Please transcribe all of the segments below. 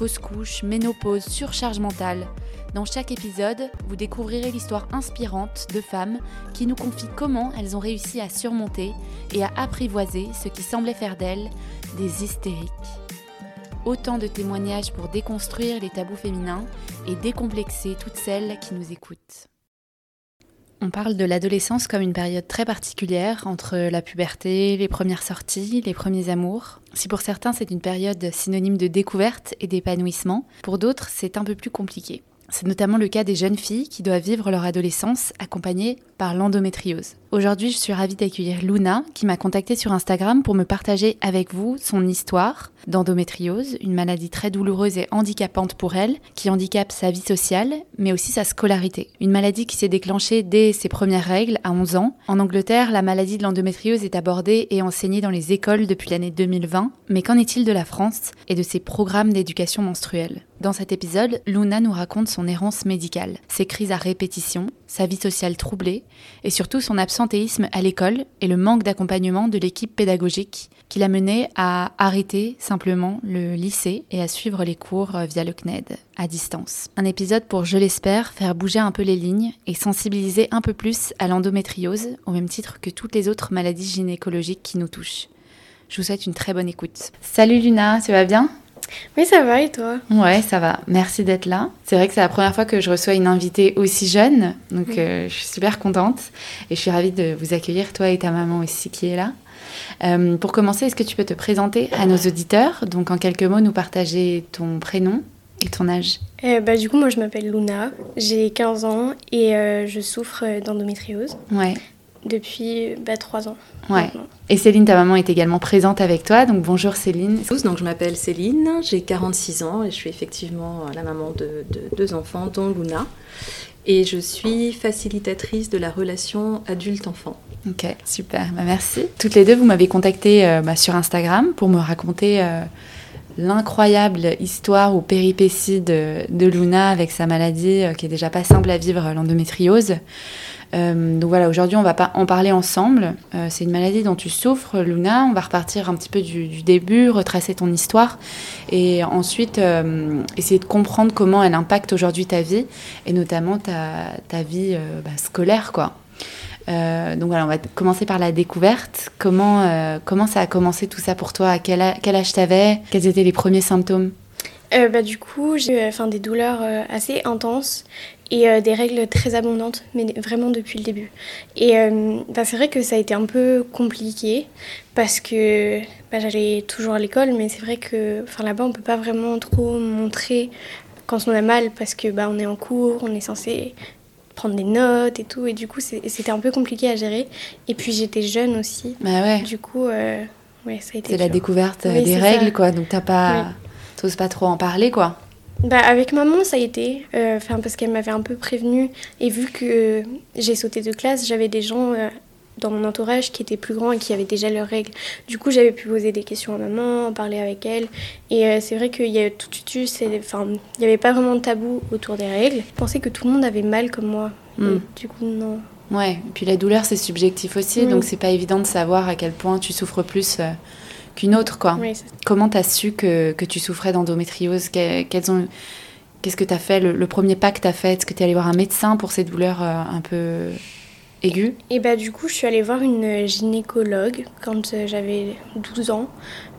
fausse couche, ménopause, surcharge mentale. Dans chaque épisode, vous découvrirez l'histoire inspirante de femmes qui nous confient comment elles ont réussi à surmonter et à apprivoiser ce qui semblait faire d'elles des hystériques. Autant de témoignages pour déconstruire les tabous féminins et décomplexer toutes celles qui nous écoutent. On parle de l'adolescence comme une période très particulière entre la puberté, les premières sorties, les premiers amours. Si pour certains c'est une période synonyme de découverte et d'épanouissement, pour d'autres c'est un peu plus compliqué. C'est notamment le cas des jeunes filles qui doivent vivre leur adolescence accompagnées par l'endométriose. Aujourd'hui, je suis ravie d'accueillir Luna qui m'a contactée sur Instagram pour me partager avec vous son histoire d'endométriose, une maladie très douloureuse et handicapante pour elle, qui handicape sa vie sociale, mais aussi sa scolarité. Une maladie qui s'est déclenchée dès ses premières règles à 11 ans. En Angleterre, la maladie de l'endométriose est abordée et enseignée dans les écoles depuis l'année 2020. Mais qu'en est-il de la France et de ses programmes d'éducation menstruelle? Dans cet épisode, Luna nous raconte son errance médicale, ses crises à répétition, sa vie sociale troublée et surtout son à l'école et le manque d'accompagnement de l'équipe pédagogique qui l'a mené à arrêter simplement le lycée et à suivre les cours via le CNED à distance. Un épisode pour, je l'espère, faire bouger un peu les lignes et sensibiliser un peu plus à l'endométriose au même titre que toutes les autres maladies gynécologiques qui nous touchent. Je vous souhaite une très bonne écoute. Salut Luna, ça va bien? Oui, ça va et toi? Ouais, ça va. Merci d'être là. C'est vrai que c'est la première fois que je reçois une invitée aussi jeune, donc euh, je suis super contente et je suis ravie de vous accueillir, toi et ta maman aussi qui est là. Euh, pour commencer, est-ce que tu peux te présenter à nos auditeurs? Donc en quelques mots, nous partager ton prénom et ton âge euh, bah, Du coup, moi je m'appelle Luna, j'ai 15 ans et je souffre d'endométriose. Ouais depuis bah, trois ans. Ouais. Et Céline, ta maman, est également présente avec toi. Donc bonjour Céline. Donc je m'appelle Céline, j'ai 46 ans et je suis effectivement la maman de, deux enfants, dont Luna. Et je suis facilitatrice de la relation adulte-enfant. Ok, super, bah, merci. Toutes les deux, vous m'avez contacté euh, bah, sur Instagram pour me raconter euh, l'incroyable histoire ou péripétie de, de, Luna avec sa maladie euh, qui est déjà pas simple à vivre, l'endométriose. Euh, donc voilà, aujourd'hui, on va pas en parler ensemble. Euh, c'est une maladie dont tu souffres, Luna. On va repartir un petit peu du, début, retracer ton histoire et ensuite euh, essayer de comprendre comment elle impacte aujourd'hui ta vie et notamment ta, ta vie bah, scolaire, quoi. donc voilà, on va commencer par la découverte. Comment, comment ça a commencé tout ça pour toi? À quel, quel âge t'avais? Quels étaient les premiers symptômes? Bah, Du coup, j'ai eu des douleurs assez intenses et euh, des règles très abondantes, mais vraiment depuis le début. Et euh, bah, c'est vrai que ça a été un peu compliqué parce que bah, j'allais toujours à l'école, mais c'est vrai que là-bas on peut pas vraiment trop montrer quand on a mal parce que bah, on est en cours, on est censé prendre des notes et tout, et du coup c'était un peu compliqué à gérer. Et puis j'étais jeune aussi. Bah ouais. Du coup, euh, ouais, ça a été. C'est la découverte des règles, quoi. Donc t'as pas, t'oses pas trop en parler, quoi. Bah, avec maman, ça a été, euh, parce qu'elle m'avait un peu prévenue. Et vu que j'ai sauté de classe, j'avais des gens euh, dans mon entourage qui étaient plus grands et qui avaient déjà leurs règles. Du coup, j'avais pu poser des questions à maman, en parler avec elle. Et euh, c'est vrai qu'il y a tout de suite, enfin, il n'y avait pas vraiment de tabou autour des règles. Je pensais que tout le monde avait mal comme moi. Hmm. du coup, non. Ouais, et puis la douleur, c'est subjectif aussi, donc c'est pas évident de savoir à quel point tu souffres plus qu'une autre, quoi. Comment tu as su que, que, tu souffrais d'endométriose? Qu'est-ce que tu as fait? Le, premier pas que tu as fait Est-ce que tu es allé voir un médecin pour ces douleurs euh, un peu aiguës Et bah du coup, je suis allée voir une gynécologue quand euh, j'avais 12 ans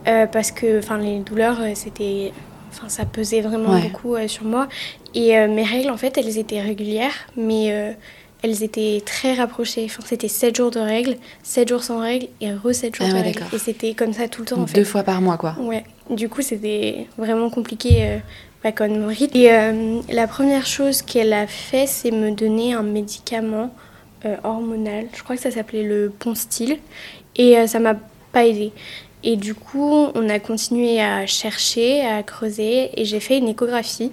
euh, parce que enfin les douleurs c'était enfin ça pesait vraiment beaucoup sur moi. Et mes règles en fait, elles étaient régulières mais elles étaient très rapprochées. Enfin, c'était 7 jours de règles, 7 jours sans règles et re 7 jours ah de règles. Et c'était comme ça tout le temps. en fait. Deux fois par mois, quoi. Ouais. Du coup, c'était vraiment compliqué euh, bah, comme rythme. Et euh, la première chose qu'elle a fait, c'est me donner un médicament euh, hormonal. Je crois que ça s'appelait le Ponstil. Et euh, ça m'a pas aidé. Et du coup, on a continué à chercher, à creuser. Et j'ai fait une échographie.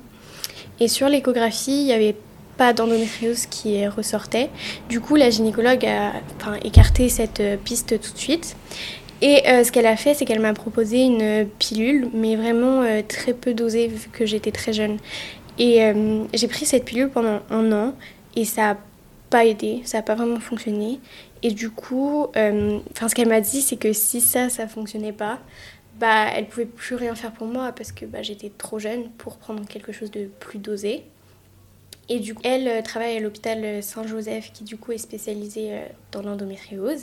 Et sur l'échographie, il n'y avait pas d'endométriose qui ressortait. Du coup, la gynécologue a écarté cette piste tout de suite. Et ce qu'elle a fait, c'est qu'elle m'a proposé une pilule, mais vraiment très peu dosée vu que j'étais très jeune. Et j'ai pris cette pilule pendant un an et ça n'a pas aidé, ça n'a pas vraiment fonctionné. Et du coup, euh, ce qu'elle m'a dit, c'est que si ça, ça fonctionnait pas, bah, elle pouvait plus rien faire pour moi parce que bah, j'étais trop jeune pour prendre quelque chose de plus dosé. Et du coup, elle euh, travaille à l'hôpital Saint-Joseph, qui du coup est spécialisé euh, dans l'endométriose.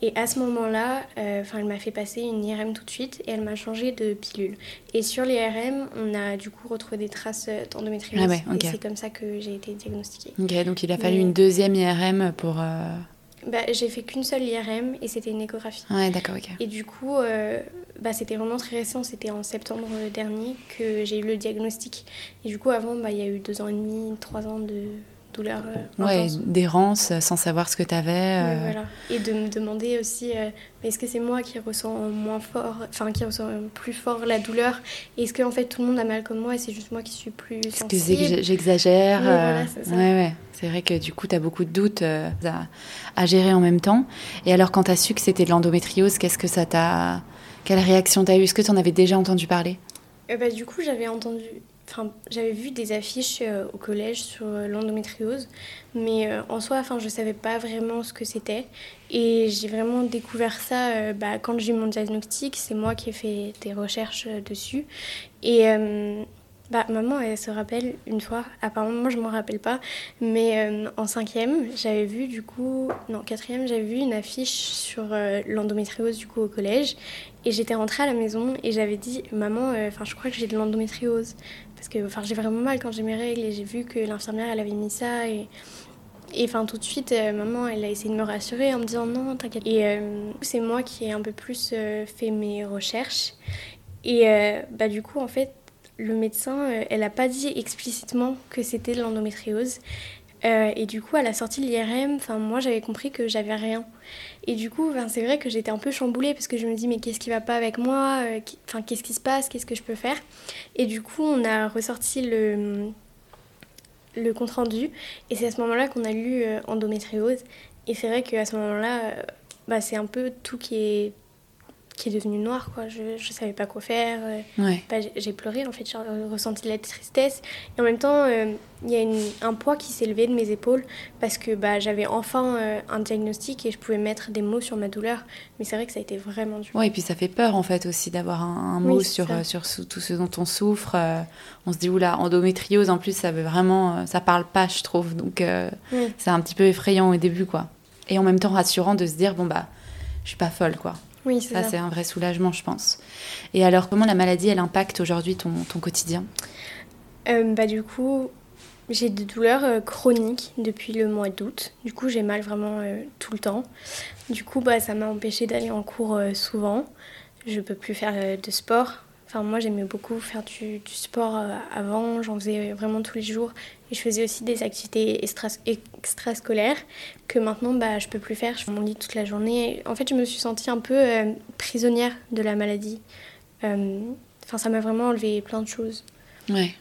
Et à ce moment-là, euh, elle m'a fait passer une IRM tout de suite et elle m'a changé de pilule. Et sur l'IRM, on a du coup retrouvé des traces d'endométriose. Ah ouais, Et c'est comme ça que j'ai été diagnostiquée. Ok, donc il a fallu une deuxième IRM pour. Bah, j'ai fait qu'une seule IRM et c'était une échographie. Ouais, d'accord, ok. Et du coup, bah, c'était vraiment très récent, c'était en septembre dernier que j'ai eu le diagnostic. Et du coup, avant, bah, il y a eu deux ans et demi, trois ans de douleur. Euh, ouais, d'errance sans savoir ce que tu avais. Euh. voilà. Et de me demander aussi, euh, est-ce que c'est moi qui ressens moins fort, enfin qui ressent plus fort la douleur? Est-ce que en fait tout le monde a mal comme moi et c'est juste moi qui suis plus sensible? Est-ce que j'exagère ouais, c'est ouais, ouais. C'est vrai que du coup, tu as beaucoup de doutes à, à, gérer en même temps. Et alors, quand tu as su que c'était de l'endométriose, qu'est-ce que ça t'a quelle réaction t'as eu Est-ce que tu en avais déjà entendu parler? Euh, bah, Du coup, j'avais entendu. Enfin, j'avais vu des affiches euh, au collège sur euh, l'endométriose, mais en soi, enfin, je savais pas vraiment ce que c'était. Et j'ai vraiment découvert ça bah, quand j'ai eu mon diagnostic. C'est moi qui ai fait des recherches dessus. Et bah, maman, elle se rappelle une fois, apparemment, moi je m'en rappelle pas, mais euh, en cinquième, j'avais vu du coup, non, quatrième, j'avais vu une affiche sur euh, l'endométriose du coup au collège, et j'étais rentrée à la maison et j'avais dit, maman, euh, enfin, je crois que j'ai de l'endométriose, parce que enfin, j'ai vraiment mal quand j'ai mes règles, et j'ai vu que l'infirmière, elle avait mis ça, et. Et enfin, tout de suite, maman, elle a essayé de me rassurer en me disant non, t'inquiète. Et c'est moi qui ai un peu plus fait mes recherches. Et bah, du coup, en fait, le médecin, euh, elle n'a pas dit explicitement que c'était de l'endométriose. Euh, et du coup, à la sortie de l'IRM, moi j'avais compris que j'avais rien. Et du coup, c'est vrai que j'étais un peu chamboulée parce que je me dis mais qu'est-ce qui va pas avec moi euh, Enfin, qu'est-ce qui se passe Qu'est-ce que je peux faire? Et du coup, on a ressorti le, le compte rendu. Et c'est à ce moment-là qu'on a lu endométriose. Et c'est vrai qu'à ce moment-là, bah, c'est un peu tout qui est qui est devenu noir quoi. Je ne savais pas quoi faire euh, bah, j'ai pleuré en fait. J'ai ressenti de la tristesse. Et en même temps euh, il y a un poids qui s'est levé de mes épaules parce que bah, j'avais enfin euh, un diagnostic et je pouvais mettre des mots sur ma douleur. Mais c'est vrai que ça a été vraiment dur. Ouais et puis ça fait peur en fait aussi d'avoir un, mot sur, sur tout ce dont on souffre on se dit oula endométriose en plus ça veut vraiment ça parle pas je trouve. Donc c'est un petit peu effrayant au début quoi. Et en même temps rassurant de se dire bon bah je suis pas folle quoi oui, c'est ça. c'est un vrai soulagement, je pense. Et alors, comment la maladie, elle impacte aujourd'hui ton, ton quotidien? Euh, bah, Du coup, j'ai des douleurs euh, chroniques depuis le mois d'août. Du coup, j'ai mal vraiment euh, tout le temps. Du coup, bah, ça m'a empêché d'aller en cours souvent. Je peux plus faire de sport. Enfin, moi, j'aimais beaucoup faire du, sport avant. J'en faisais vraiment tous les jours. Et je faisais aussi des activités extrascolaires que maintenant bah, je peux plus faire. Je mon lit toute la journée. En fait, je me suis sentie un peu euh, prisonnière de la maladie. Euh, enfin, ça m'a vraiment enlevé plein de choses. Ouais.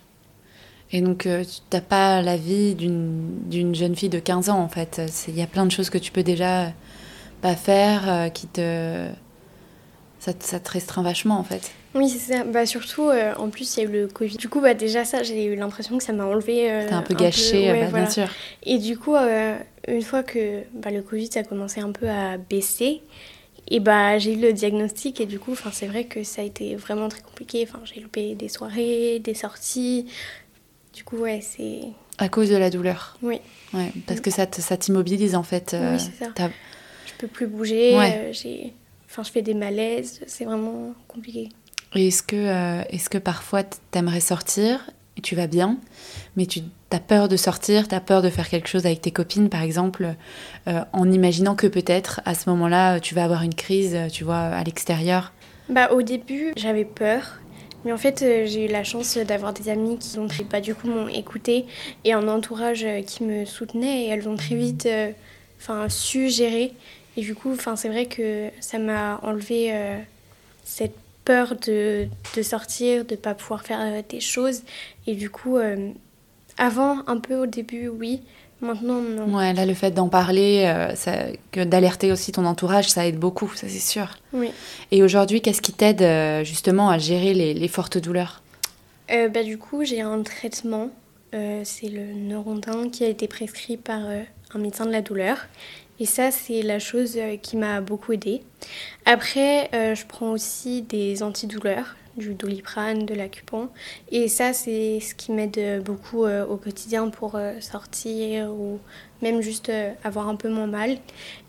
Et donc, euh, tu n'as pas la vie d'une jeune fille de 15 ans, en fait. Il y a plein de choses que tu peux déjà pas faire qui te. Ça te restreint vachement, en fait. Oui, c'est ça. Bah, surtout, euh, en plus, il y a eu le Covid. Du coup, bah, déjà, ça, j'ai eu l'impression que ça m'a enlevé. Euh, T'as un peu gâché, bah, bien sûr. Et du coup, euh, une fois que bah, le Covid a commencé un peu à baisser, et bah, j'ai eu le diagnostic. Et du coup, c'est vrai que ça a été vraiment très compliqué. J'ai loupé des soirées, des sorties. Du coup, ouais, c'est. À cause de la douleur Oui. Ouais, parce que ça t'immobilise, en fait. oui, c'est ça. Je peux plus bouger. j'ai. Enfin, je fais des malaises. C'est vraiment compliqué. Est-ce que, euh, est que parfois tu aimerais sortir et tu vas bien, mais tu as peur de sortir, tu as peur de faire quelque chose avec tes copines, par exemple, euh, en imaginant que peut-être à ce moment-là, tu vas avoir une crise, tu vois, à l'extérieur? Bah, Au début, j'avais peur. Mais en fait, euh, j'ai eu la chance d'avoir des amis qui ont bah, du coup m'ont écouté et un entourage qui me soutenait et elles ont très vite enfin su gérer. Et du coup, c'est vrai que ça m'a enlevé cette peur de, de sortir, de ne pas pouvoir faire euh, des choses. Et du coup, euh, Avant, un peu au début, oui. Maintenant, non. Ouais, là, le fait d'en parler, euh, ça- que d'alerter aussi ton entourage, ça aide beaucoup, ça c'est sûr. Oui. Et aujourd'hui, qu'est-ce qui t'aide euh, justement à gérer les, les fortes douleurs? Euh, bah, du coup, j'ai un traitement. c'est le Neurontin qui a été prescrit par un médecin de la douleur. Et ça, c'est la chose euh, qui m'a beaucoup aidée. Après, euh, je prends aussi des antidouleurs, du doliprane, de l'acupan. Et ça, c'est ce qui m'aide euh, beaucoup euh, au quotidien pour euh, sortir ou même juste avoir un peu moins mal.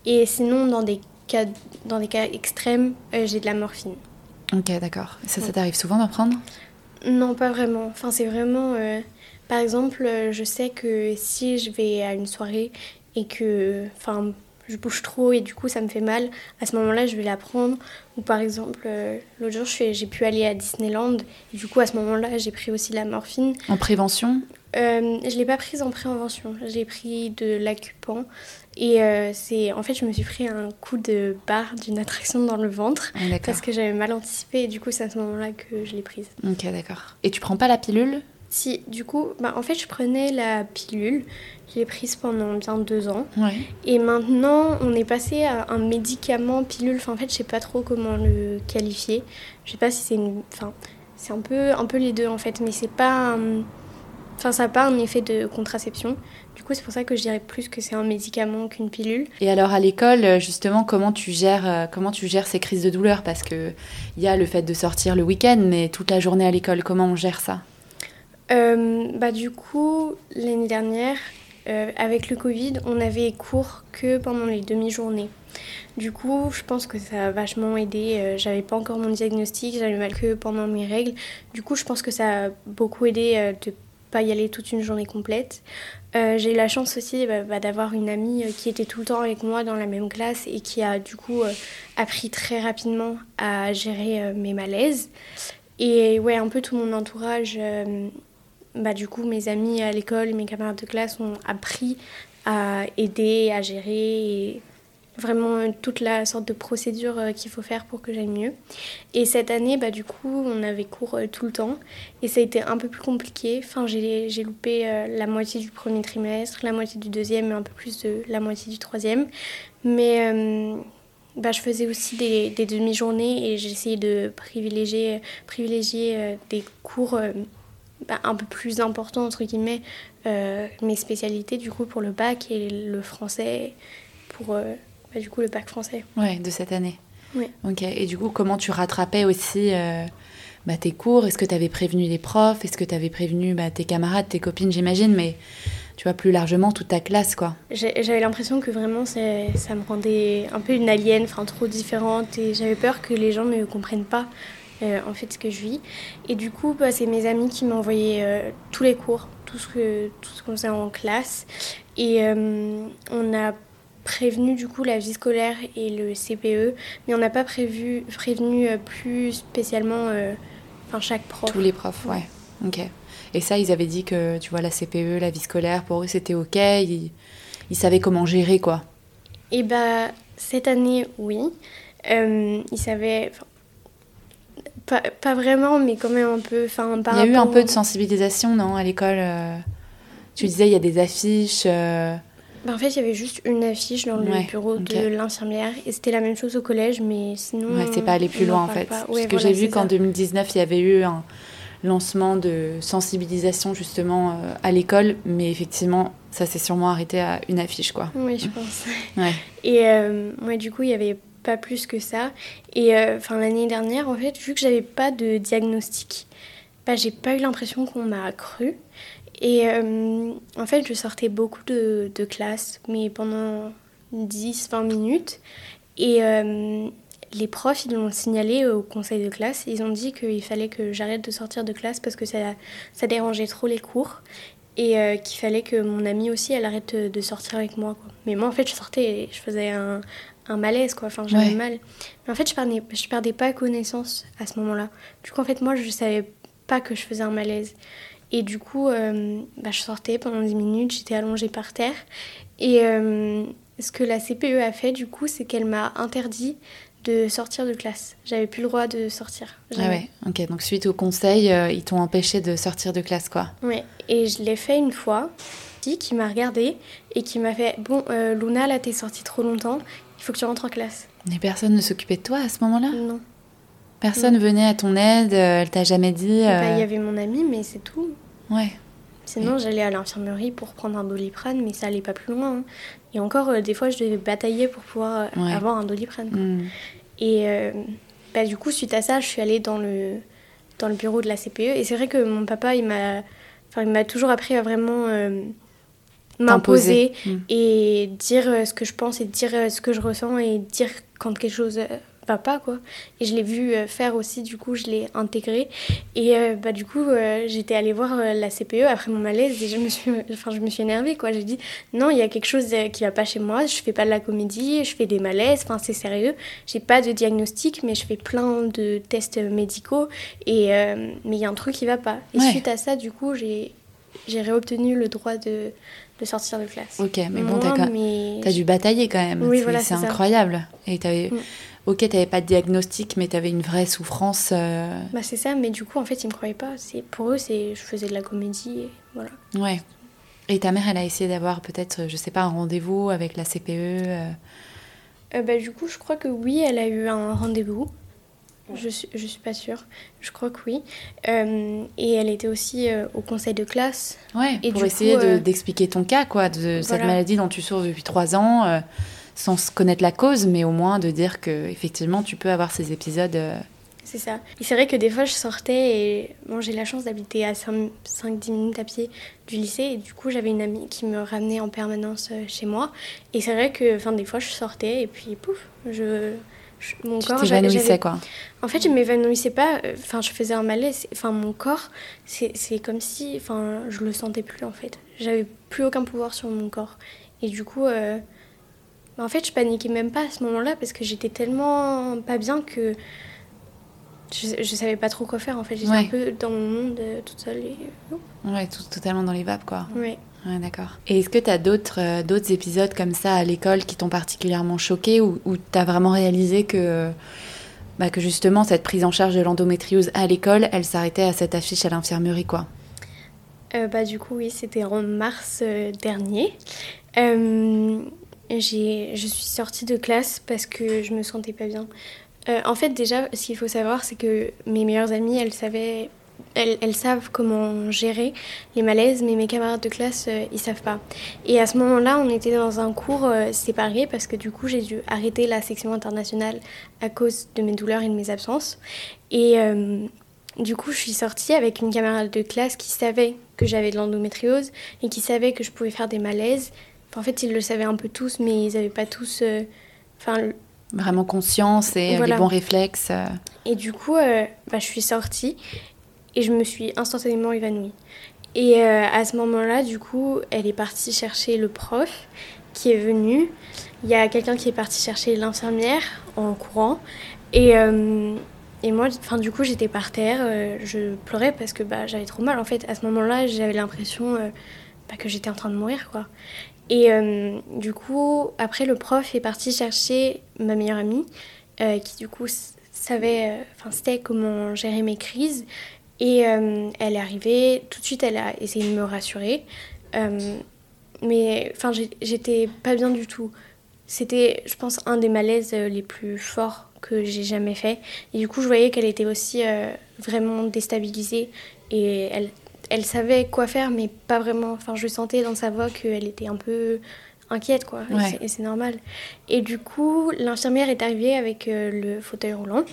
Et sinon, dans des cas, dans des cas extrêmes, j'ai de la morphine. Ok, d'accord. Ça, ça t'arrive souvent d'en prendre? Non, pas vraiment. Enfin, c'est vraiment. par exemple, je sais que si je vais à une soirée et que. Enfin, je bouge trop et du coup ça me fait mal, à ce moment-là je vais la prendre. Ou par exemple, euh, l'autre jour j'ai pu aller à Disneyland et du coup à ce moment-là j'ai pris aussi de la morphine. En prévention? Euh, je l'ai pas prise en prévention, j'ai pris de l'acupan et euh, c'est en fait je me suis pris un coup de barre d'une attraction dans le ventre Ah, parce que j'avais mal anticipé et du coup c'est à ce moment-là que je l'ai prise. Ok, d'accord. Et tu prends pas la pilule? Si, du coup, bah, en fait, je prenais la pilule. Je l'ai prise pendant bien deux ans. Ouais. Et maintenant, on est passé à un médicament pilule. Enfin, en fait, je sais pas trop comment le qualifier. Je sais pas si c'est une. Enfin, c'est un peu, un peu les deux en fait, mais c'est pas. un- Enfin, ça n'a pas un effet de contraception. Du coup, c'est pour ça que je dirais plus que c'est un médicament qu'une pilule. Et alors à l'école, euh, justement, comment tu gères, euh, comment tu gères ces crises de douleur? Parce que il y a le fait de sortir le week-end, mais toute la journée à l'école, comment on gère ça? Euh, bah, du coup, l'année dernière, euh, avec le Covid, on avait cours que pendant les demi-journées. Du coup, je pense que ça a vachement aidé. Euh, j'avais pas encore mon diagnostic, j'avais mal que pendant mes règles. Du coup, je pense que ça a beaucoup aidé euh, de pas y aller toute une journée complète. J'ai eu la chance aussi bah, bah, d'avoir une amie qui était tout le temps avec moi dans la même classe et qui a du coup appris très rapidement à gérer mes malaises. Et ouais, un peu tout mon entourage, bah, du coup, mes amis à l'école, mes camarades de classe ont appris à aider, à gérer vraiment toute la sorte de procédure euh, qu'il faut faire pour que j'aille mieux. Et cette année, bah, du coup, on avait cours euh, tout le temps et ça a été un peu plus compliqué. Enfin, j'ai loupé euh, la moitié du premier trimestre, la moitié du deuxième et un peu plus de la moitié du troisième. Mais bah, je faisais aussi des, des demi-journées et j'essayais de privilégier, privilégier des cours bah, un peu plus importants, entre guillemets, euh, mes spécialités du coup pour le bac et le français pour euh, bah, du coup le bac français. Ouais, de cette année. Oui. Ok. Et du coup, comment tu rattrapais aussi euh, bah, tes cours? Est-ce que tu avais prévenu les profs? Est-ce que tu avais prévenu bah, tes camarades, tes copines, j'imagine? Mais tu vois, plus largement, toute ta classe, quoi. J'avais l'impression que vraiment ça me rendait un peu une alien, enfin trop différente et j'avais peur que les gens ne comprennent pas euh, en fait ce que je vis. Et du coup, bah, c'est mes amis qui m'envoyaient euh, tous les cours, tout ce que tout ce qu'on faisait en classe. Et euh, on a prévenu du coup la vie scolaire et le CPE, mais on n'a pas prévu, prévenu euh, plus spécialement enfin, chaque prof. Tous les profs, ouais. Ok. Et ça, ils avaient dit que, tu vois, la CPE, la vie scolaire, pour eux, c'était ok. Ils, ils savaient comment gérer, quoi. Et bah, cette année, oui. Euh, ils savaient. Pas, pas vraiment, mais quand même un peu. Enfin, par Il y a eu un peu de sensibilisation, non, à l'école euh, Tu disais, il y a des affiches. euh, Bah, en fait, il y avait juste une affiche dans le Ouais, bureau de l'infirmière. Et c'était la même chose au collège, mais sinon. Ouais, c'est pas aller plus loin, en fait. pas. Parce Ouais, que voilà, j'ai vu qu'en ça. 2019, il y avait eu un lancement de sensibilisation, justement, euh, à l'école. Mais effectivement, ça s'est sûrement arrêté à une affiche, quoi. Oui, je pense. Ouais. Et euh, ouais, du coup, il n'y avait pas plus que ça. Et euh, enfin, l'année dernière, en fait, vu que j'avais pas de diagnostic, bah, j'ai pas eu l'impression qu'on m'a cru. Et euh, en fait, je sortais beaucoup de, classe, mais pendant 10-20 minutes. Et euh, les profs, ils l'ont signalé au conseil de classe. Ils ont dit qu'il fallait que j'arrête de sortir de classe parce que ça, ça dérangeait trop les cours. Et qu'il fallait que mon amie aussi, elle arrête de sortir avec moi. Quoi. Mais moi, en fait, je sortais et je faisais un, un malaise, quoi. Enfin, j'avais Ouais. mal. Mais en fait, je perdais, je perdais pas connaissance à ce moment-là. Du coup, en fait, moi, je savais pas que je faisais un malaise. Et du coup, euh, bah, je sortais pendant 10 minutes, j'étais allongée par terre. Et euh, ce que la CPE a fait, du coup, c'est qu'elle m'a interdit de sortir de classe. J'avais plus le droit de sortir. Ah ouais, ok. Donc suite au conseil, euh, ils t'ont empêché de sortir de classe, quoi. Ouais, et je l'ai fait une fois, qui m'a regardé et qui m'a fait Bon, euh, Luna, là, t'es sortie trop longtemps, il faut que tu rentres en classe. Mais personne ne s'occupait de toi à ce moment-là? Non. Personne venait à ton aide, euh, elle t'a jamais dit. Eh ben, Il y avait mon ami, mais c'est tout. Ouais. Sinon, j'allais à l'infirmerie pour prendre un doliprane, mais ça allait pas plus loin. hein. Et encore, euh, des fois, je devais batailler pour pouvoir euh, Ouais. avoir un doliprane. quoi. Hmm. Et euh, bah, du coup, suite à ça, je suis allée dans le, dans le bureau de la CPE. Et c'est vrai que mon papa, il m'a enfin, il m'a toujours appris à vraiment euh, m'imposer. Hmm. et dire euh, ce que je pense et dire euh, ce que je ressens et dire quand quelque chose euh, va pas quoi. Et je l'ai vu faire aussi du coup je l'ai intégré. Et euh, bah du coup euh, j'étais allée voir euh, la CPE après mon malaise et je me suis enfin je me suis énervée quoi. J'ai dit non il y a quelque chose qui va pas chez moi. Je fais pas de la comédie je fais des malaises enfin c'est sérieux. J'ai pas de diagnostic mais je fais plein de tests médicaux et mais il y a un truc qui va pas. Et Ouais. suite à ça du coup j'ai j'ai réobtenu le droit de, de sortir de classe. Ok, mais bon, t'as mais dû batailler quand même. Oui, C'est- voilà, ça. incroyable. Et t'avais. Mm. Ok, t'avais pas de diagnostic, mais t'avais une vraie souffrance. euh, Bah c'est ça, mais du coup en fait ils me croyaient pas. C'est pour eux c'est je faisais de la comédie et voilà. Ouais. Et ta mère, elle a essayé d'avoir peut-être, je sais pas, un rendez-vous avec la CPE. euh, Euh, bah du coup je crois que oui elle a eu un rendez-vous. Je suis je suis pas sûre. Je crois que oui. Euh, et elle était aussi euh, au conseil de classe. Ouais, Et pour essayer de- euh, d'expliquer ton cas, quoi, de cette maladie dont tu souffres depuis trois ans, sans connaître la cause, mais au moins de dire que effectivement tu peux avoir ces épisodes. C'est ça. Et c'est vrai que des fois je sortais et bon j'ai la chance d'habiter à 5-10 minutes à pied du lycée et du coup j'avais une amie qui me ramenait en permanence chez moi. Et c'est vrai que enfin des fois je sortais et puis pouf, je, je- mon tu corps j'avais- t'évanouissais, quoi. En fait, je m'évanouissais pas. euh, Enfin, je faisais un malaise. Enfin, mon corps, c'est comme si, enfin, je le sentais plus en fait. J'avais plus aucun pouvoir sur mon corps. Et du coup, euh, en fait, je paniquais même pas à ce moment-là parce que j'étais tellement pas bien que je, je savais pas trop quoi faire. En fait, j'étais Ouais. un peu dans mon monde euh, toute seule. Et... Ouais, tout- totalement dans les vapes, quoi. Ouais. D'accord. Et est-ce que tu as d'autres euh, d'autres épisodes comme ça à l'école qui t'ont particulièrement choqué ou tu as vraiment réalisé que, bah, que justement cette prise en charge de l'endométriose à l'école, elle s'arrêtait à cette affiche à l'infirmerie, quoi? Euh, bah, du coup, oui, c'était en mars euh, dernier. Euh, je suis sortie de classe parce que je me sentais pas bien. En fait, déjà, ce qu'il faut savoir, c'est que mes meilleures amies, elles savaient. Elles, elles savent comment gérer les malaises, mais mes camarades de classe, euh, ils savent pas. Et à ce moment-là, on était dans un cours euh, séparé parce que du coup, j'ai dû arrêter la section internationale à cause de mes douleurs et de mes absences. Et euh, du coup, je suis sortie avec une camarade de classe qui savait que j'avais de l'endométriose et qui savait que je pouvais faire des malaises. Enfin, en fait, ils le savaient un peu tous, mais ils n'avaient pas tous. euh, Enfin, le- Vraiment conscience et Voilà. les bons réflexes. et du coup, bah, je suis sortie et je me suis instantanément évanouie. Et euh, à ce moment-là, du coup, elle est partie chercher le prof qui est venu. Il y a quelqu'un qui est parti chercher l'infirmière en courant. Et, euh, et moi, enfin, du coup, j'étais par terre. euh, je pleurais parce que bah, j'avais trop mal. En fait, à ce moment-là, j'avais l'impression bah, que j'étais en train de mourir, quoi. Et du coup, après, le prof est parti chercher ma meilleure amie, qui du coup savait, enfin, sait comment gérer mes crises. Et euh, elle est arrivée, tout de suite, elle a essayé de me rassurer. Euh, mais enfin, j'étais pas bien du tout. C'était, je pense, un des malaises euh, les plus forts que j'ai jamais fait. Et du coup, je voyais qu'elle était aussi euh, vraiment déstabilisée. Et elle, elle savait quoi faire, mais pas vraiment. Enfin, je sentais dans sa voix qu'elle était un peu inquiète, quoi. Et Ouais. c'est- Et c'est normal. Et du coup, l'infirmière est arrivée avec le fauteuil roulant.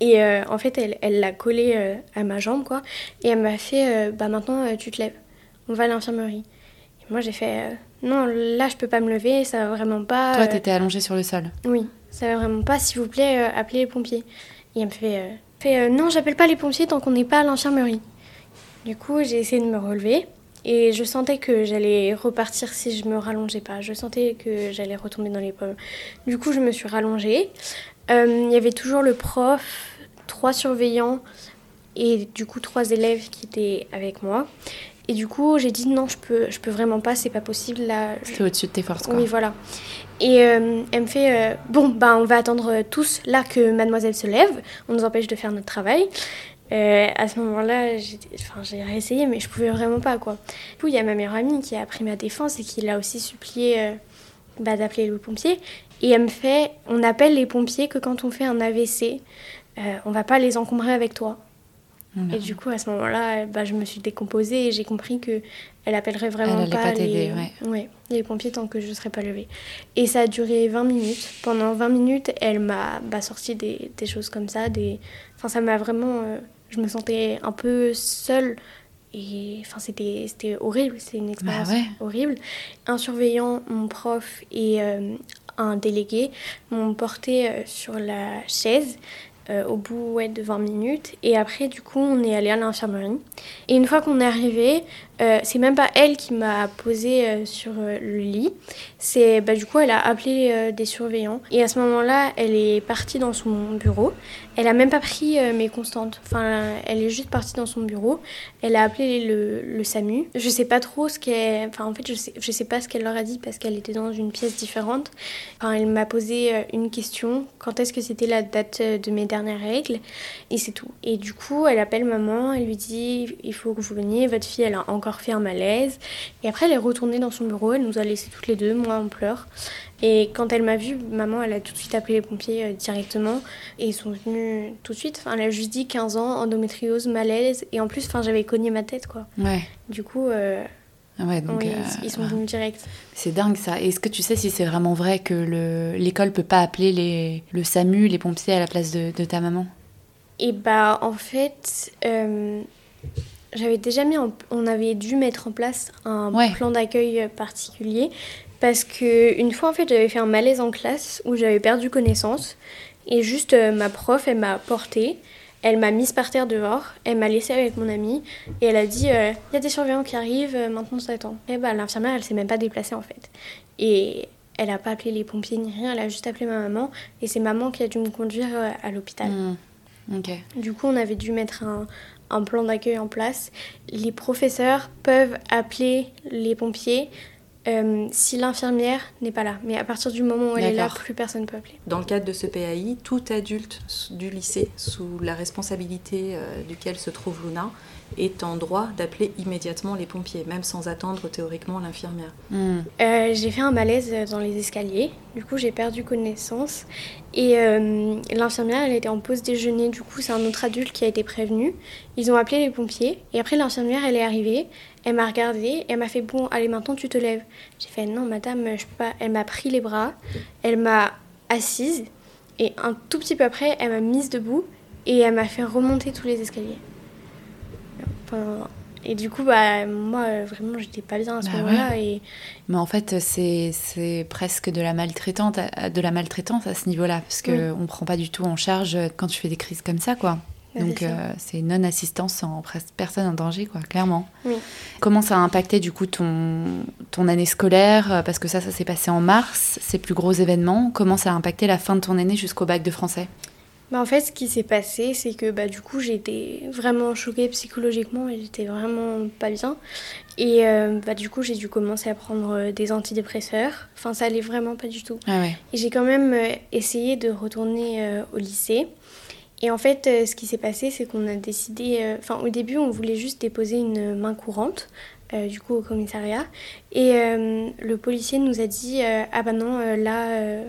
Et euh, en fait, elle elle l'a collé euh, à ma jambe, quoi. Et elle m'a fait, euh, bah maintenant, tu te lèves. On va à l'infirmerie. Et moi, j'ai fait, non, là, je peux pas me lever, ça va vraiment pas. Toi, t'étais allongée sur le sol. oui, ça va vraiment pas. S'il vous plaît, appelez les pompiers. Et elle me fait, fait non, j'appelle pas les pompiers tant qu'on n'est pas à l'infirmerie. Du coup, j'ai essayé de me relever et je sentais que j'allais repartir si je me rallongeais pas. Je sentais que j'allais retomber dans les pommes. Du coup, je me suis rallongée. Euh, Il y avait toujours le prof, trois surveillants et du coup trois élèves qui étaient avec moi. Et du coup, j'ai dit non, je peux, je peux vraiment pas, c'est pas possible. Là, C'était au-dessus de tes forces, quoi. Oui, voilà. Et euh, elle me fait euh, Bon, bah, on va attendre tous là que mademoiselle se lève. On nous empêche de faire notre travail. Euh, à ce moment-là, j'ai enfin, j'ai réessayé, mais je pouvais vraiment pas, quoi. Du coup, il y a ma meilleure amie qui a pris ma défense et qui l'a aussi supplié bah, d'appeler le pompier. Et elle me fait On appelle les pompiers que quand on fait un AVC, euh, on va pas les encombrer avec toi. Et du coup, à ce moment-là, bah, je me suis décomposée et j'ai compris que elle appellerait vraiment Elle pas, pas les... ouais. Ouais, les pompiers tant que je ne serais pas levée. Et ça a duré 20 minutes. Pendant 20 minutes, elle m'a bah, sorti des, des choses comme ça. Des... Enfin, ça m'a vraiment... euh, je me sentais un peu seule. Et enfin, c'était c'était horrible. C'est une expérience ouais. horrible. Un surveillant, mon prof et euh, un délégué m'ont porté euh, sur la chaise euh, au bout ouais, de 20 minutes. Et après, du coup, on est allé à l'infirmerie. Et une fois qu'on est arrivé, euh, c'est même pas elle qui m'a posé euh, sur euh, le lit. C'est bah, du coup, elle a appelé des surveillants. Et à ce moment-là, elle est partie dans son bureau. Elle a même pas pris mes constantes. Enfin, elle est juste partie dans son bureau. Elle a appelé le, le SAMU. Je sais pas trop ce qu'elle. Enfin, en fait, je je sais pas ce qu'elle leur a dit parce qu'elle était dans une pièce différente. Enfin, elle m'a posé une question. Quand est-ce que c'était la date de mes dernières règles? Et c'est tout. Et du coup, elle appelle maman. Elle lui dit il faut que vous veniez. Votre fille, elle a encore fait un malaise. Et après, elle est retournée dans son bureau. Elle nous a laissés toutes les deux, moi en pleurs. Et quand elle m'a vue, maman, elle a tout de suite appelé les pompiers euh, directement. Et ils sont venus tout de suite. Enfin, elle a juste dit 15 ans, endométriose, malaise. Et en plus, enfin, j'avais cogné ma tête, quoi. Ouais. Du coup, euh, Ah ouais, donc. oui, euh, ils sont venus direct. C'est dingue ça. Est-ce que tu sais si c'est vraiment vrai que le- l'école peut pas appeler les, le SAMU, les pompiers à la place de, de ta maman? Et bah, en fait, euh, j'avais déjà mis en- on avait dû mettre en place un Ouais. plan d'accueil particulier parce que une fois en fait j'avais fait un malaise en classe où j'avais perdu connaissance et juste euh, ma prof elle m'a portée elle m'a mise par terre dehors, elle m'a laissée avec mon amie et elle a dit il y a des surveillants qui arrivent, euh, maintenant ça attend. Et bah l'infirmière elle s'est même pas déplacée en fait. Et elle a pas appelé les pompiers ni rien, elle a juste appelé ma maman et c'est maman qui a dû me conduire euh, à l'hôpital. Ok. Du coup, on avait dû mettre un, un plan d'accueil en place. Les professeurs peuvent appeler les pompiers euh, si l'infirmière n'est pas là. Mais à partir du moment où elle est là, plus personne ne peut appeler. Dans le cadre de ce PAI, tout adulte du lycée, sous la responsabilité euh, duquel se trouve Luna, est en droit d'appeler immédiatement les pompiers, même sans attendre théoriquement l'infirmière. Hmm. Euh, j'ai fait un malaise dans les escaliers. Du coup, j'ai perdu connaissance. Et euh, l'infirmière, elle était en pause déjeuner. Du coup, c'est un autre adulte qui a été prévenu. Ils ont appelé les pompiers. Et après, l'infirmière, elle est arrivée. Elle m'a regardée. Elle m'a fait Bon, allez, maintenant, tu te lèves. J'ai fait Non, madame, je peux pas. Elle m'a pris les bras. Elle m'a assise. Et un tout petit peu après, elle m'a mise debout. Et elle m'a fait remonter tous les escaliers. Enfin, et du coup, bah, moi, vraiment, j'étais pas bien à ce Bah moment-là. Et Mais en fait, c'est c'est presque de la maltraitante, de la maltraitance à ce niveau-là, parce que on prend pas du tout en charge quand tu fais des crises comme ça, quoi. Bah, Donc euh, c'est non assistance en personne en danger, quoi, clairement. Oui. Comment ça a impacté du coup ton ton année scolaire? Parce que ça, ça s'est passé en mars, ces plus gros événements. Comment ça a impacté la fin de ton année jusqu'au bac de français? Bah, en fait, ce qui s'est passé, c'est que bah, du coup, j'étais vraiment choquée psychologiquement et j'étais vraiment pas bien. Et euh, bah, du coup, j'ai dû commencer à prendre euh, des antidépresseurs. Enfin, ça allait vraiment pas du tout. Ah ouais. Et j'ai quand même euh, essayé de retourner euh, au lycée. Et en fait, euh, ce qui s'est passé, c'est qu'on a décidé. Enfin, au début, on voulait juste déposer une main courante, du coup, au commissariat. Et le policier nous a dit Ah bah non, là.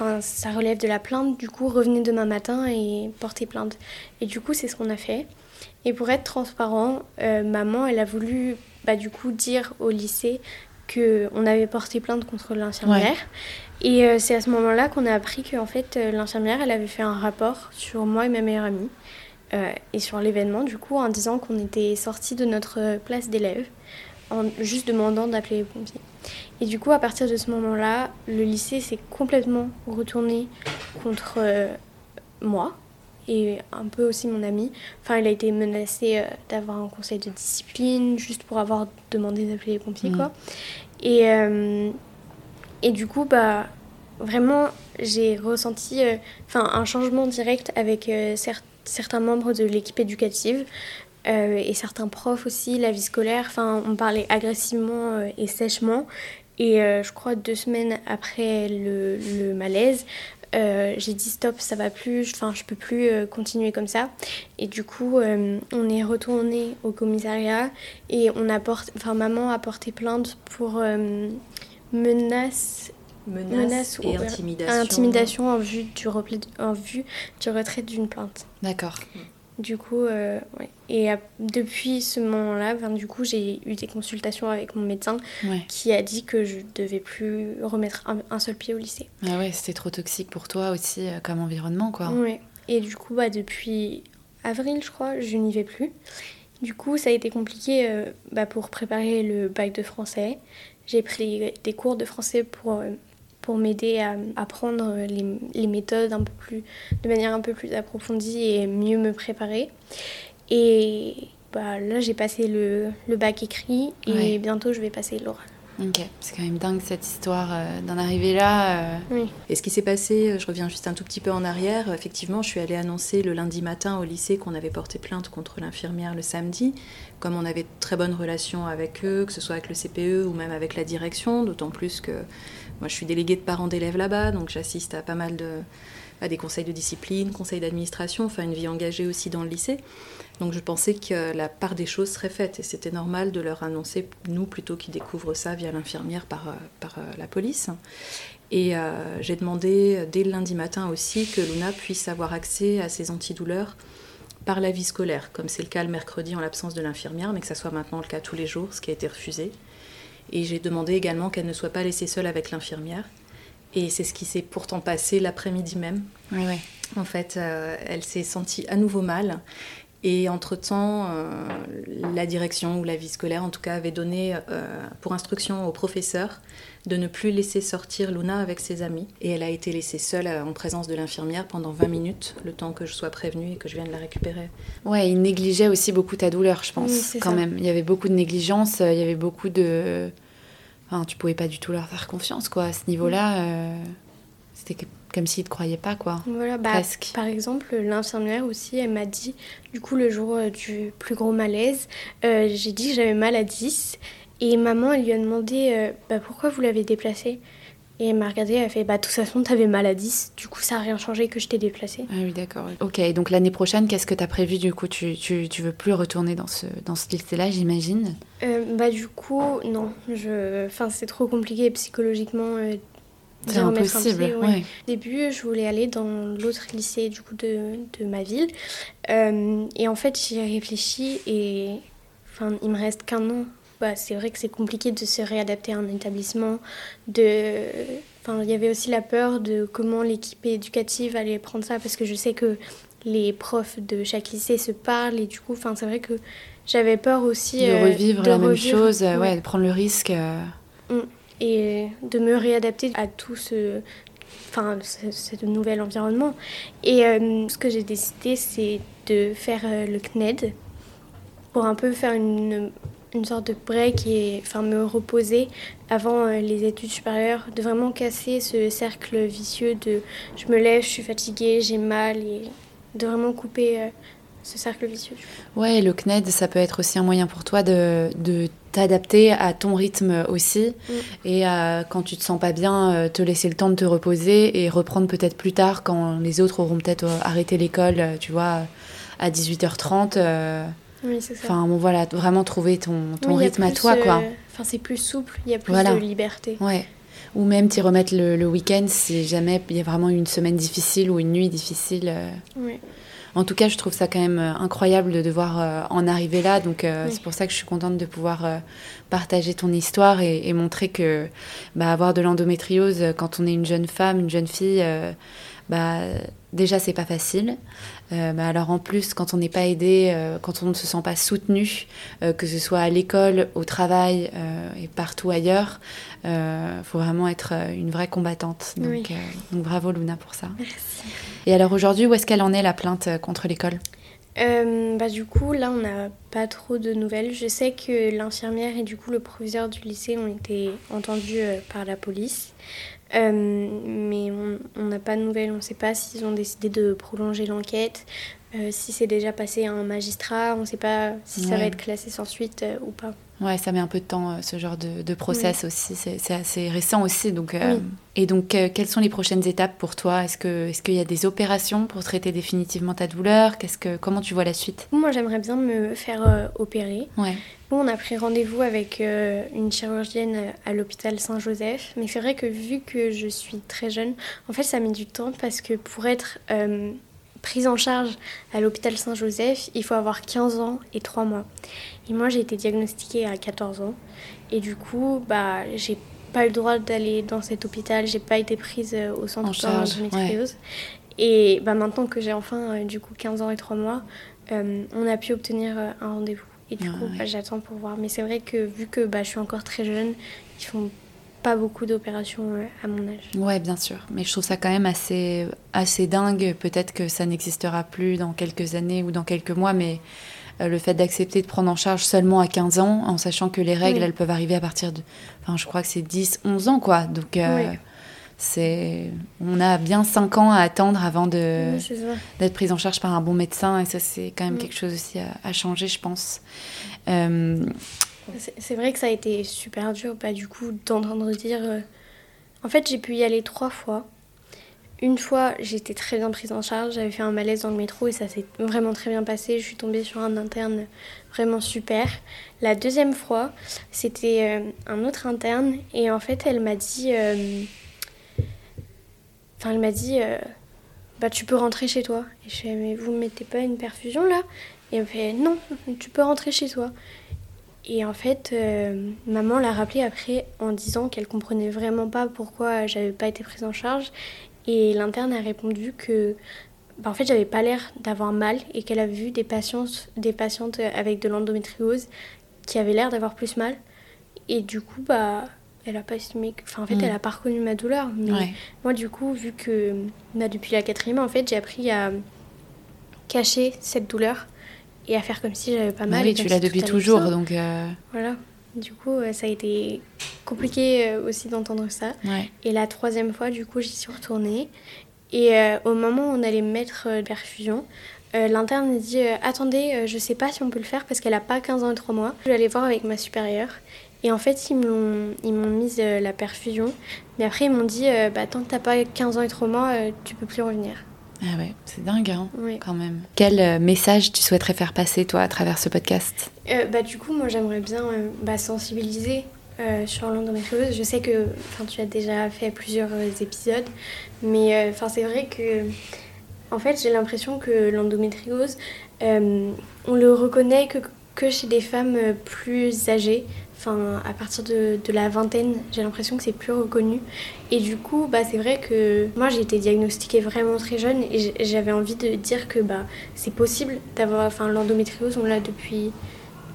Enfin, ça relève de la plainte, du coup, revenez demain matin et portez plainte. Et du coup, c'est ce qu'on a fait. Et pour être transparent, euh, maman, elle a voulu, bah, du coup, dire au lycée qu'on avait porté plainte contre l'infirmière. Et euh, c'est à ce moment-là qu'on a appris qu'en fait, euh, l'infirmière, elle avait fait un rapport sur moi et ma meilleure amie. et sur l'événement, du coup, en disant qu'on était sortis de notre place d'élève, en juste demandant d'appeler les pompiers. Et du coup, à partir de ce moment-là, le lycée s'est complètement retourné contre euh, moi et un peu aussi mon ami. Enfin, il a été menacé euh, d'avoir un conseil de discipline juste pour avoir demandé d'appeler les pompiers, Mhm. quoi. Et, euh, et du coup, bah, vraiment, j'ai ressenti enfin, un changement direct avec cer- certains membres de l'équipe éducative. Et certains profs aussi, la vie scolaire. Enfin, on parlait agressivement et sèchement. Et je crois deux semaines après le, le malaise, euh, j'ai dit stop, ça va plus, enfin je peux plus euh, continuer comme ça. Et du coup, euh, on est retourné au commissariat et on apporte, enfin maman a porté plainte pour menace, menace, et intimidation. intimidation en vue du, en vue du retrait d'une plainte. D'accord. Du coup, euh, ouais. Et depuis ce moment-là, du coup, j'ai eu des consultations avec mon médecin qui a dit que je devais plus remettre un, seul pied au lycée. Ah ouais, c'était trop toxique pour toi aussi euh, comme environnement, quoi. Ouais. Et du coup, bah, depuis avril, je crois, je n'y vais plus. Du coup, ça a été compliqué euh, bah, pour préparer le bac de français. J'ai pris des cours de français pour pour m'aider à apprendre les, les, méthodes un peu plus, de manière un peu plus approfondie et mieux me préparer. Et bah, là, j'ai passé le, le, bac écrit et bientôt je vais passer l'oral. Ok, c'est quand même dingue cette histoire euh, d'en arriver là. Euh. Oui. Et ce qui s'est passé, euh, je reviens juste un tout petit peu en arrière, effectivement, je suis allée annoncer le lundi matin au lycée qu'on avait porté plainte contre l'infirmière le samedi. Comme on avait de très bonnes relations avec eux, que ce soit avec le CPE ou même avec la direction, d'autant plus que moi, je suis déléguée de parents d'élèves là-bas, donc j'assiste à pas mal de à des conseils de discipline, conseils d'administration, enfin une vie engagée aussi dans le lycée. Donc je pensais que la part des choses serait faite et c'était normal de leur annoncer, nous plutôt qu'ils découvrent ça via l'infirmière par, euh, par euh, la police. Et euh, j'ai demandé dès le lundi matin aussi que Luna puisse avoir accès à ses antidouleurs par la vie scolaire, comme c'est le cas le mercredi en l'absence de l'infirmière, mais que ça soit maintenant le cas tous les jours, ce qui a été refusé. Et j'ai demandé également qu'elle ne soit pas laissée seule avec l'infirmière. Et c'est ce qui s'est pourtant passé l'après-midi même. Oui, oui. En fait, euh, elle s'est sentie à nouveau mal. Et entre-temps, euh, la direction ou la vie scolaire, en tout cas, avait donné euh, pour instruction au professeur de ne plus laisser sortir Luna avec ses amis. Et elle a été laissée seule en présence de l'infirmière pendant 20 minutes, le temps que je sois prévenue et que je vienne la récupérer. Ouais, il négligeait aussi beaucoup ta douleur, je pense, quand même. Il y avait beaucoup de négligence, il y avait beaucoup de... Enfin, tu pouvais pas du tout leur faire confiance, quoi. À ce niveau-là, euh, c'était comme s'ils te croyaient pas, quoi. Voilà, bah, Presque. Par exemple, l'infirmière aussi, elle m'a dit, du coup, le jour euh, du plus gros malaise, euh, j'ai dit que j'avais mal à 10. Et maman, elle lui a demandé, bah, pourquoi vous l'avez déplacé? Et elle m'a regardé, elle a fait Bah, de toute façon, t'avais mal à 10, du coup, ça n'a rien changé que je t'ai déplacé. Ah oui, d'accord. Ok, donc l'année prochaine, qu'est-ce que t'as prévu du coup? Tu, tu, tu, veux plus retourner dans ce, dans ce lycée-là, j'imagine? Euh, Bah, du coup, non. Je... Enfin, c'est trop compliqué psychologiquement. Euh, c'est impossible. Au début, je voulais aller dans l'autre lycée du coup de, de ma ville. Euh, et en fait, j'y ai réfléchi et enfin, il me reste qu'un an bah, c'est vrai que c'est compliqué de se réadapter à un établissement. De... Enfin, il y avait aussi la peur de comment l'équipe éducative allait prendre ça, parce que je sais que les profs de chaque lycée se parlent, et du coup, enfin, c'est vrai que j'avais peur aussi... De euh, revivre la même chose, ouais. de prendre le risque. Euh. Mm. Et de me réadapter à tout ce, enfin, ce, nouvel environnement. Et euh, ce que j'ai décidé, c'est de faire le CNED pour un peu faire une une sorte de break et enfin me reposer avant euh, les études supérieures, de vraiment casser ce cercle vicieux de je me lève, je suis fatiguée, j'ai mal et de vraiment couper euh, ce cercle vicieux. Ouais, le CNED, ça peut être aussi un moyen pour toi de, de t'adapter à ton rythme aussi mm. et quand tu te sens pas bien, euh, te laisser le temps de te reposer et reprendre peut-être plus tard quand les autres auront peut-être arrêté l'école, tu vois, à 18h30. Oui, c'est ça. Enfin, bon, voilà, vraiment trouver ton, ton rythme à toi, quoi. Euh, enfin, c'est plus souple, il y a plus de liberté. Ouais. Ou même t'y remettre le, le week-end si jamais il y a vraiment une semaine difficile ou une nuit difficile. Euh. Oui. En tout cas, je trouve ça quand même euh, incroyable de devoir en arriver là. Donc, c'est pour ça que je suis contente de pouvoir partager ton histoire et, et montrer que bah, avoir de l'endométriose quand on est une jeune femme, une jeune fille, bah, déjà, c'est pas facile. Euh, bah, alors en plus, quand on n'est pas aidé, euh, quand on ne se sent pas soutenu, euh, que ce soit à l'école, au travail et partout ailleurs, il faut vraiment être une vraie combattante. Donc, donc, bravo Luna pour ça. Merci. Et alors aujourd'hui, où est-ce qu'elle en est la plainte contre l'école? Bah, du coup, là, on n'a pas trop de nouvelles. Je sais que l'infirmière et du coup le proviseur du lycée ont été entendus par la police. Mais on n'a pas de nouvelles. On ne sait pas s'ils ont décidé de prolonger l'enquête, si c'est déjà passé à un magistrat. On ne sait pas si ça va être classé sans suite ou pas. Ouais, ça met un peu de temps, euh, ce genre de, process aussi. C'est assez récent aussi. Donc, euh, Et donc, euh, quelles sont les prochaines étapes pour toi? Est-ce qu'il est qu'il y a des opérations pour traiter définitivement ta douleur? Qu'est-ce que, Comment tu vois la suite? Moi, j'aimerais bien me faire opérer. Ouais. Bon, on a pris rendez-vous avec une chirurgienne à l'hôpital Saint-Joseph. Mais c'est vrai que vu que je suis très jeune, en fait, ça met du temps parce que pour être prise en charge à l'hôpital Saint-Joseph, il faut avoir 15 ans et 3 mois. Et moi, j'ai été diagnostiquée à 14 ans. Et du coup, bah, j'ai pas eu le droit d'aller dans cet hôpital, j'ai pas été prise euh, au centre d'endométriose. Et bah, maintenant que j'ai enfin euh, du coup 15 ans et 3 mois, euh, on a pu obtenir un rendez-vous. Et du coup, bah, j'attends pour voir. Mais c'est vrai que vu que bah, je suis encore très jeune, ils font pas beaucoup d'opérations à mon âge. Ouais, bien sûr. Mais je trouve ça quand même assez, assez dingue. Peut-être que ça n'existera plus dans quelques années ou dans quelques mois, mais euh, le fait d'accepter de prendre en charge seulement à 15 ans, en sachant que les règles, elles peuvent arriver à partir de. Enfin, je crois que c'est 10, 11 ans, quoi. Donc, euh, c'est. On a bien 5 ans à attendre avant de d'être prise en charge par un bon médecin, et ça, c'est quand même quelque chose aussi à, changer, je pense. Euh, c'est vrai que ça a été super dur, bah, du coup, d'entendre dire. En fait, j'ai pu y aller trois fois. Une fois, j'étais très bien prise en charge, j'avais fait un malaise dans le métro et ça s'est vraiment très bien passé. Je suis tombée sur un interne vraiment super. La deuxième fois, c'était euh, un autre interne et en fait, elle m'a dit. Euh, enfin, elle m'a dit euh, Bah, tu peux rentrer chez toi. Et je fais Mais vous ne mettez pas une perfusion là? Et elle me fait Non, tu peux rentrer chez toi. Et en fait, maman l'a rappelé après en disant qu'elle comprenait vraiment pas pourquoi j'avais pas été prise en charge et l'interne a répondu que bah, en fait, j'avais pas l'air d'avoir mal et qu'elle a vu des patientes, des patientes avec de l'endométriose qui avaient l'air d'avoir plus mal. Et du coup, bah, elle a pas estimé. Enfin, en fait, mm. elle a pas reconnu ma douleur. Mais moi, du coup, vu que bah, depuis la quatrième, en fait, j'ai appris à cacher cette douleur et à faire comme si j'avais pas mal. oui, tu l'as depuis toujours, donc. Euh, voilà. Du coup, euh, ça a été compliqué euh, aussi d'entendre ça. Et la troisième fois, du coup, j'y suis retournée. Et euh, au moment où on allait mettre la perfusion, l'interne a dit Attendez, je sais pas si on peut le faire parce qu'elle a pas 15 ans et 3 mois. Je vais aller voir avec ma supérieure. Et en fait, ils m'ont, ils m'ont mis la perfusion. Mais après, ils m'ont dit bah, Tant que t'as pas 15 ans et 3 mois, tu peux plus revenir. Ah ouais, c'est dingue hein, quand même. Quel euh, message tu souhaiterais faire passer toi à travers ce podcast? Euh, bah, Du coup, moi j'aimerais bien euh, bah, sensibiliser sur l'endométriose. Je sais que tu as déjà fait plusieurs épisodes, mais c'est vrai que en fait j'ai l'impression que l'endométriose, on le reconnaît que, que chez des femmes plus âgées. Enfin, à partir de, la vingtaine, j'ai l'impression que c'est plus reconnu. Et du coup, bah, c'est vrai que moi, j'ai été diagnostiquée vraiment très jeune et j'avais envie de dire que bah, c'est possible d'avoir. Enfin, l'endométriose, on l'a depuis,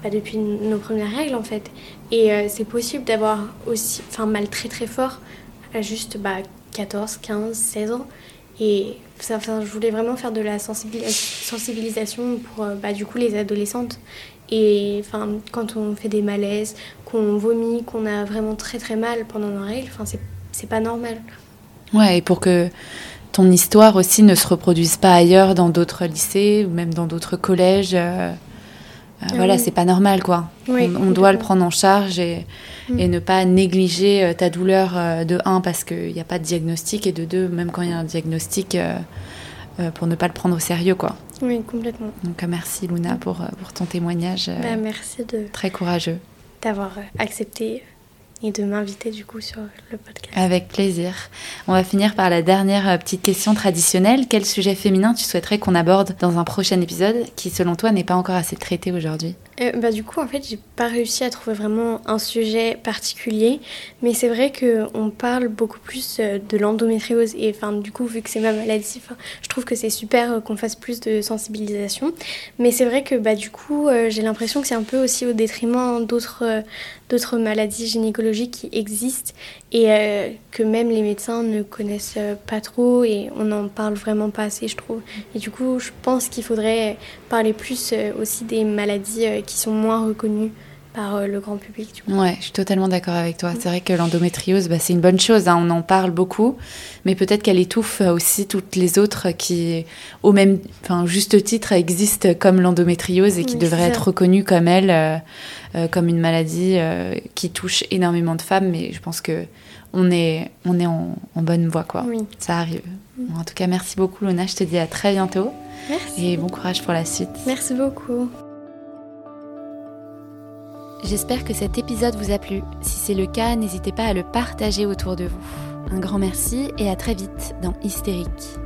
bah, depuis nos premières règles en fait. Et euh, c'est possible d'avoir aussi enfin, mal très très fort à juste bah, 14, 15, 16 ans. Et enfin, je voulais vraiment faire de la sensibilisation pour euh, bah, du coup les adolescentes et enfin, quand on fait des malaises, qu'on vomit, qu'on a vraiment très très mal pendant nos règles, enfin, c'est pas normal. Ouais, et pour que ton histoire aussi ne se reproduise pas ailleurs dans d'autres lycées ou même dans d'autres collèges. Euh, euh, voilà, c'est pas normal quoi. on, doit le prendre en charge et, mm. et ne pas négliger euh, ta douleur de un parce qu'il n'y a pas de diagnostic et de deux, même quand il y a un diagnostic, pour ne pas le prendre au sérieux quoi. Oui, complètement. Donc euh, merci Luna pour, euh, pour ton témoignage. Euh, bah, merci de... Très courageux. D'avoir accepté et de m'inviter du coup sur le podcast. Avec plaisir. On va finir par la dernière euh, petite question traditionnelle. Quel sujet féminin tu souhaiterais qu'on aborde dans un prochain épisode qui selon toi n'est pas encore assez traité aujourd'hui? Euh, bah, Du coup en fait j'ai pas réussi à trouver vraiment un sujet particulier mais c'est vrai qu'on parle beaucoup plus euh, de l'endométriose et enfin du coup vu que c'est ma maladie je trouve que c'est super qu'on fasse plus de sensibilisation mais c'est vrai que bah, du coup j'ai l'impression que c'est un peu aussi au détriment d'autres d'autres maladies gynécologiques qui existent et euh, que même les médecins ne connaissent euh, pas trop et on n'en parle vraiment pas assez, je trouve. Et du coup, je pense qu'il faudrait parler plus euh, aussi des maladies qui sont moins reconnues par euh, le grand public. Du coup. Ouais, je suis totalement d'accord avec toi. C'est vrai que l'endométriose, bah, c'est une bonne chose. hein, On en parle beaucoup, mais peut-être qu'elle étouffe aussi toutes les autres qui, au même, enfin, juste titre, existent comme l'endométriose et qui Oui, devraient être reconnues comme elle, euh, euh, comme une maladie euh, qui touche énormément de femmes. Mais je pense que on est, on est en, en bonne voie, quoi. Oui. Ça arrive. Bon, en tout cas, merci beaucoup, Lona. Je te dis à très bientôt Merci. et bon courage pour la suite. Merci beaucoup. J'espère que cet épisode vous a plu. Si c'est le cas, n'hésitez pas à le partager autour de vous. Un grand merci et à très vite dans Hystérique.